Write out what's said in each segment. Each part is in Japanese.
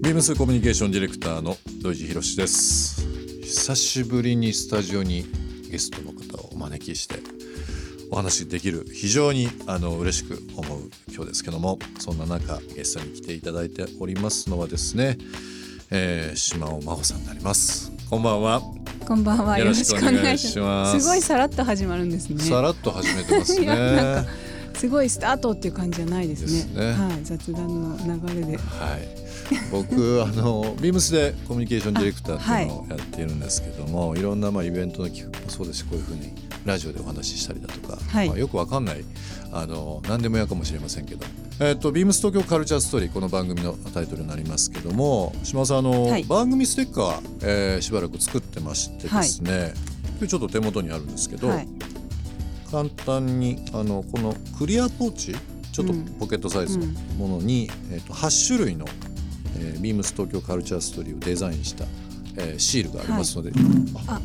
ビームスコミュニケーションディレクターの土井博史です。久しぶりにスタジオにゲストの方をお招きしてお話しできる非常にあの嬉しく思う今日ですけどもそんな中ゲストに来ていただいておりますのはですね、えー、島尾真帆さんになります。こんばんは。こんばんは。よろしくお願いします。す。ごいさらっと始まるんですね。さらっと始めてますね。すごいスタートっていう感じじゃないですね。すね。はい、雑談の流れで。はい。僕あのビームスでコミュニケーションディレクターっていうのをやっているんですけども、はい、いろんなまあイベントの企画もそうですしこういうふうにラジオでお話ししたりだとか、はい、まあ、よくわかんないあの何でもやかもしれませんけど、えっ、ー、とビームス東京カルチャーストーリーこの番組のタイトルになりますけども島さんあの、はい、番組ステッカー、えー、しばらく作ってましてですね、はい、ちょっと手元にあるんですけど、簡単にあのこのクリアポーチちょっとポケットサイズのものに、うん、えーと、8種類の、えー、ビームス東京カルチャーストーリーをデザインした、えー、シールがありますので、はい、あ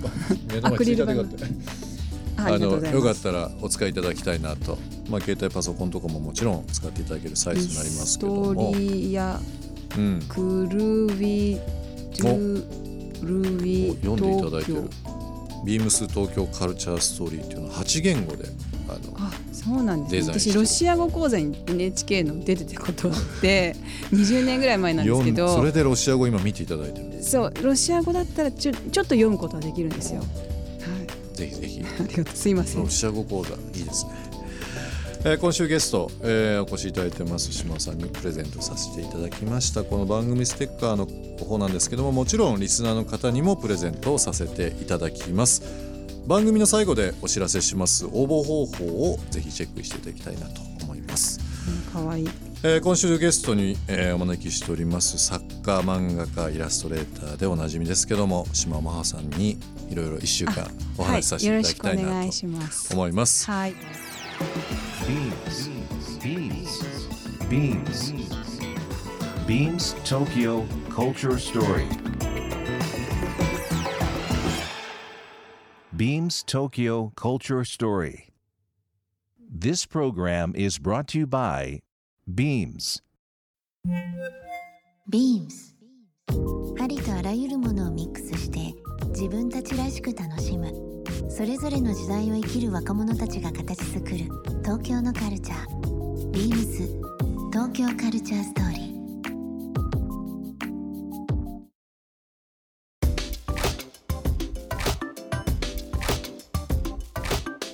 目のあのよかったらお使いいただきたいなと、まあ、携帯パソコンとかももちろん使っていただけるサイズになりますけども。ストーリーやクルビドゥルビ読んでいただいてる。ビームス東京カルチャーストーリーっていうのは8言語であのあそうなんです、ね、私ロシア語講座に NHK の出てたことあって 20年ぐらい前なんですけど。それでロシア語今見ていただいてるそうロシア語だったらちょちょっと読むことはできるんですよ、はい、ぜひぜひ。ありがとう。すいません。ロシア語講座いいですね。えー、今週ゲスト、えー、お越しいただいてます。島さんにプレゼントさせていただきました。この番組ステッカーの方なんですけどももちろんリスナーの方にもプレゼントをさせていただきます番組の最後でお知らせします応募方法をぜひチェックしていただきたいなと思いますかわいいえー、今週ゲストに、えー、お招きしております作家漫画家イラストレーターでおなじみですけども島真帆さんにいろいろ1週間お話しさせていただきたいなと思います。はい Beams. Beams. Beams. Beams Tokyo Culture Story. Beams Tokyo Culture Story. This program is brought to you by Beams. Beams. ありとあらゆるものをミックスして自分たちらしく楽しむ。それぞれの時代を生きる若者たちが形作る東京のカルチャー。ビームス東京カルチャーストーリー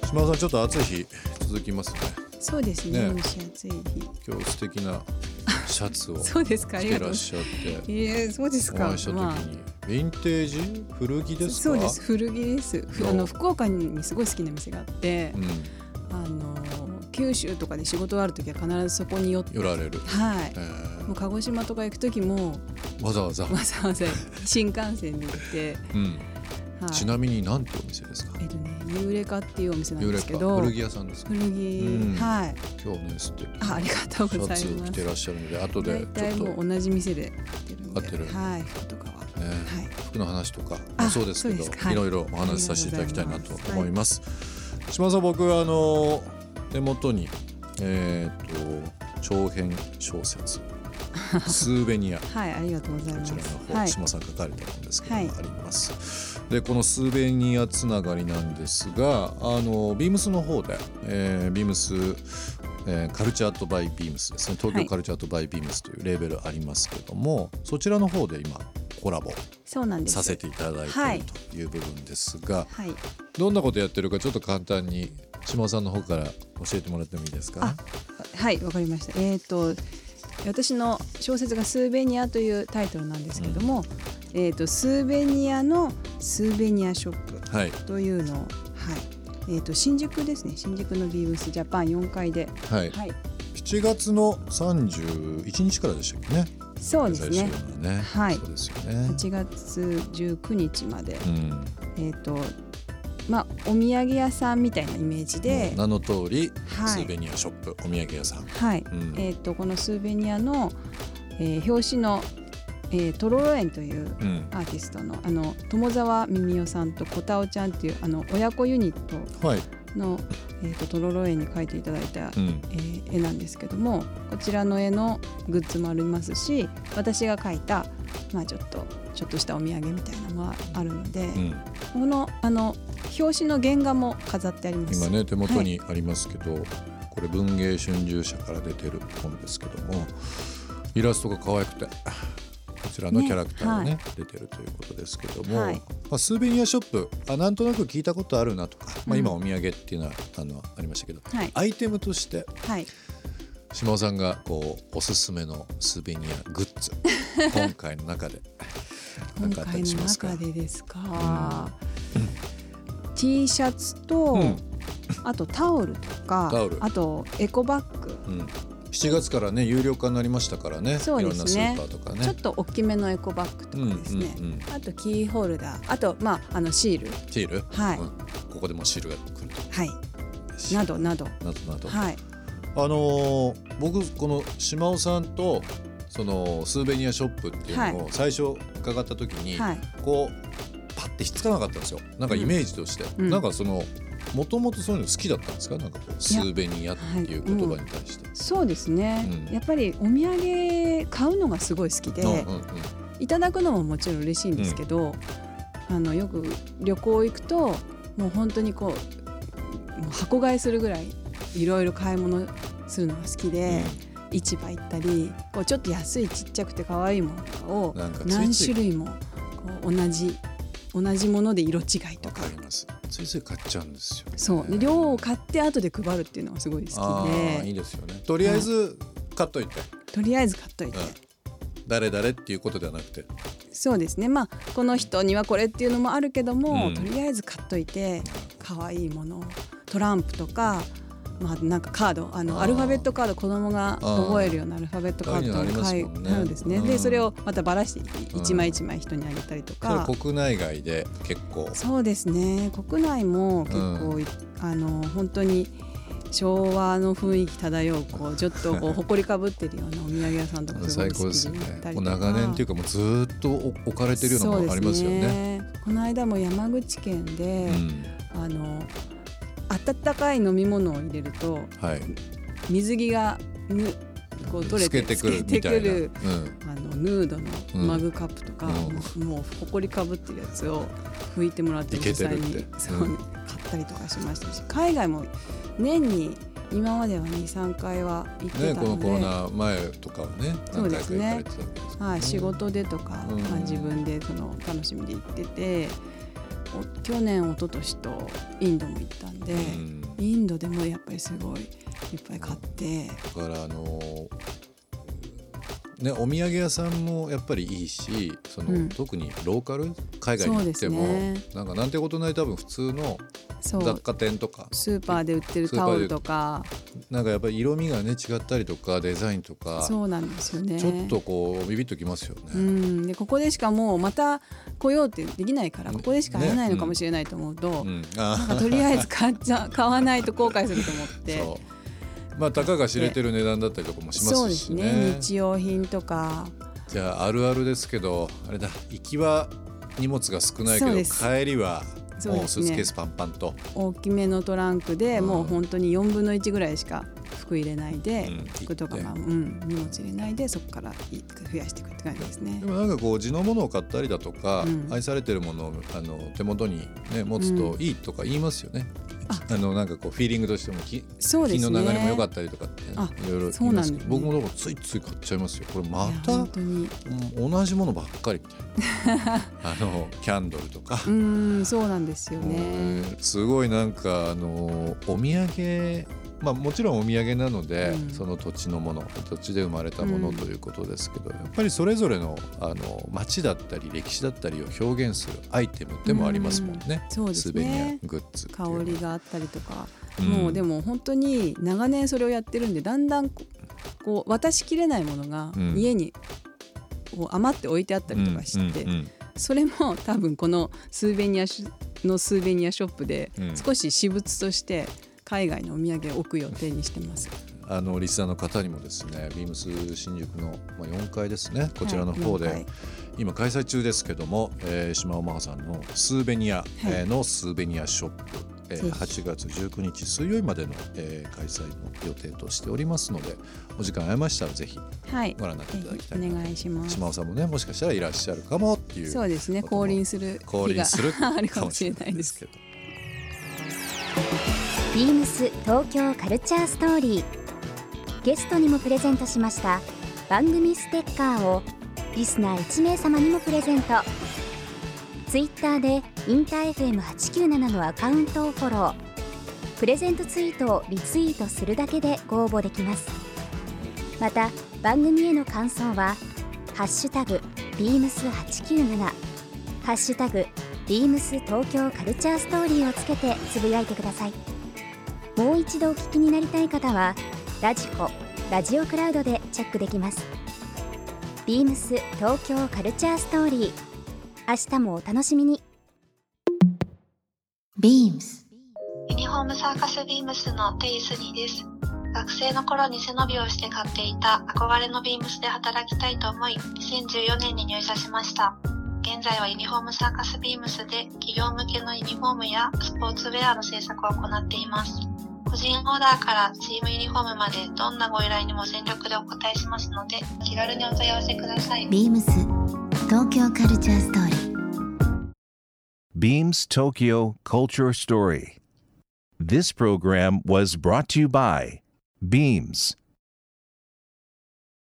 島田さんちょっと暑い日続きますね。そうですね蒸し暑い日。今日素敵なシャツをそうですか着てらっしゃってええそうですか。お会いした時に、まあ、ヴィンテージ？古着ですそうです古着です。あの福岡にすごい好きな店があって、うん、あの九州とかで仕事がある時は必ずそこに寄って寄られる。はい、えー、もう鹿児島とか行く時もわざわざ。わざわざ新幹線に行って、うんはい、ちなみに何てお店ですか？えっとねユーレカっていうお店なんですけど。古着屋さんです古着、うん、はい。今日ね素敵あありがとうございます。着てらっしゃるので後でちょっと。同じ店で買ってるはい服とかは、ね。はい、服の話とかもそうですけどい。ろいろお話しさせていただきたいなと思います、島さん僕あの手元にえっ、ー、と長編小説。スーベニア。はいありがとうございます。こちらの方、はい、島さん書かれたんですけど、はい、ありますでこのスーベニアつながりなんですがあのビームスの方で、えー、ビームスえー、カルチャーとバイビームスですね。東京カルチャーとバイビームスというレーベルありますけども、はい、そちらの方で今コラボさせていただいているという部分ですが、はい、どんなことやってるかちょっと簡単に島さんの方から教えてもらってもいいですか？はいわかりました。えっ、ー、と私の小説が「スーベニア」というタイトルなんですけども、うん、えーと、スーベニアのスーベニアショップというのを、はい、えーと、新宿ですね。新宿のビームスジャパン4階で、はい、はい、7月の31日からでしたっけね。そうですね。ね。はい。そうですよね。8月19日まで、うん、えっ、ー、とまあ、お土産屋さんみたいなイメージで。名の通り、はい、スーベニアショップ。お土産屋さんはい、うん、えーと、このスーベニアの、えー、表紙の、えー、トロロエンというアーティストの,、あの友沢みみおさんとこたおちゃんっていうあの親子ユニットの、えーと、とロロ絵に描いていただいた、うん、えー、絵なんですけどもこちらの絵のグッズもありますし私が描いた、まあ、ちょっとちょっとしたお土産みたいなのがあるので、うん、このあの表紙の原画も飾ってあります。今ね手元にありますけど、はい、これ文芸春秋社から出てるものですけどもイラストが可愛くてこちらのキャラクターがね、ねはい、出てるということですけども、はい、まあ、スーベニアショップあなんとなく聞いたことあるなとか、まあ、今お土産っていうのはあのありましたけど、はい、アイテムとして、はい、島尾さんがこうおすすめのスーベニアグッズ 今回の中で今回の中でですか、うん、T シャツと、うん、あとタオルとかあとエコバッグ、うん。7月からね有料化になりましたからね。そうですね。ね。ちょっと大きめのエコバッグとかですね、うんうんうん、あとキーホルダー。あとまああのシール。シール？はい、うん、ここでもシールが来ると。はい。などなど。などなど。はい。あのー、僕この島尾さんとそのスーベニアショップっていうのを最初伺った時に、はい、こうパッてひっつかなかったんですよ。なんかイメージとして、うん、なんかそのもともとそういうの好きだったんですか？なんかこうスーベニアっていう言葉に対して、はいうん、そうですね、うん、やっぱりお土産買うのがすごい好きで、うんうんうん、いただくのももちろん嬉しいんですけど、あのよく旅行行くともう本当にこうもう箱買いするぐらいいろいろ買い物するのが好きで。市場行ったりこうちょっと安いちっちゃくて可愛いものとかを何種類もこう同じ同じもので色違いとか。ついつい買っちゃうんですよ、ね、そう。で量を買って後で配るっていうのがすごい好きで。いいですよね。とりあえず買っといて、とりあえず買っといて、うん、誰誰っていうことではなくて。そうですね。まあこの人にはこれっていうのもあるけども、うん、とりあえず買っといて。可愛いものトランプとかまあ、なんかカードあのアルファベットカード子供が覚えるようなアルファベットカードとか書いてあるんですね、うん、でそれをまたばらして一枚一枚人にあげたりとか、うん、国内外で結構。そうですね。国内も結構、うん、あの本当に昭和の雰囲気漂うこうちょっとこう 埃かぶってるようなお土産屋さんとかすごい好きで行ったりとか、長年っていうかもうずっと置かれてるようなものありますよね。ね。この間も山口県で、あの温かい飲み物を入れると、はい、水着がぬこう取れててくる、うん、あのヌードのマグカップとか、うん、もうほこりかぶってるやつを拭いてもらって実際にそう、ね、買ったりとかしましたし海外も年に今までは23回は行ってたので、ね、このコロナ前とかはね。そうですね。はい、仕事でとか、うん、まあ、自分でその楽しみで行ってて去年一昨年とインドも行ったんで、うん、インドでもやっぱりすごいいっぱい買って。だからあのね、お土産屋さんもやっぱりいいしその、うん、特にローカル海外に行っても、ね、なんかなんてことない多分普通の雑貨店とか。スーパーで売ってるタオルとか。なんかやっぱり色味がね違ったりとかデザインとか。そうなんですよね。ちょっとこうビビッときますよね。うん。でここでしかもうまた来ようってできないからここでしか会えないのかもしれないと思うと、ねうん、とりあえず買っちゃ買わないと後悔すると思って。まあたかが知れてる値段だったりとかもしますしね。そうですね。日用品とか。じゃああるあるですけどあれだ行きは荷物が少ないけど帰りはもうスーツケースパンパンと、ね、大きめのトランクで、もう本当に4分の1ぐらいしか服入れないで、うん、服とか、まあうん、荷物入れないでそこから増やしていくって感じですね。でもなんかこう地のものを買ったりだとか、うん、愛されてるものをあの手元に、ね、持つといいとか言いますよね、あのなんかこうフィーリングとしても気そうです、ね、の流れも良かったりとかっていろいろ言いますけど、ね、僕もだからついつい買っちゃいますよ。これまた同じものばっかりみたいな。あのキャンドルとか。うんそうなんですよね。すごいなんかあのお土産まあ、もちろんお土産なので、うん、その土地のもの土地で生まれたものということですけど、うん、やっぱりそれぞれのあの町だったり歴史だったりを表現するアイテムでもありますもんね、うん、そうですね。グッズ香りがあったりとか、もうでも本当に長年それをやってるんでだんだんこう渡しきれないものが家にこう余って置いてあったりとかして、それも多分このスーベニアのスーベニアショップで少し私物として海外のお土産を置く予定にしてます。あのリスナーの方にもですねビームス新宿の4階ですね。こちらの方で、はい、今開催中ですけども、えー、島尾真帆さんのスーベニアのスーベニアショップえー、8月19日水曜日までの、えー、開催の予定としておりますのでお時間ありましたらぜひご覧になっていただきたい、はい、お願いします。島尾さんもねもしかしたらいらっしゃるかもっていう。そうですね。降臨する降臨する あるかもしれないですけどビームス東京カルチャーストーリー。ゲストにもプレゼントしました。番組ステッカーをリスナー1名様にもプレゼント。ツイッターでインター FM897 のアカウントをフォロー。プレゼントツイートをリツイートするだけでご応募できます。また番組への感想は「ハッシュタグビームス897」「ハッシュタグビームス東京カルチャーストーリー」をつけてつぶやいてください。もう一度お聞きになりたい方はラジコラジオクラウドでチェックできます。ビームス東京カルチャーストーリー。明日もお楽しみに。ビームスユニフォームサーカスビームスのテイスニーです。学生の頃に背伸びをして買っていた憧れのビームスで働きたいと思い2014年に入社しました現在はユニフォームサーカスビームスで企業向けのユニフォームやスポーツウェアの制作を行っています個人オーダーからチームユニフォームまでどんなご依頼にも全力でお答えしますので気軽にお問い合わせくださいビームス東京カルチャーストーリー Beams Tokyo Culture Story. This program was brought to you by Beams.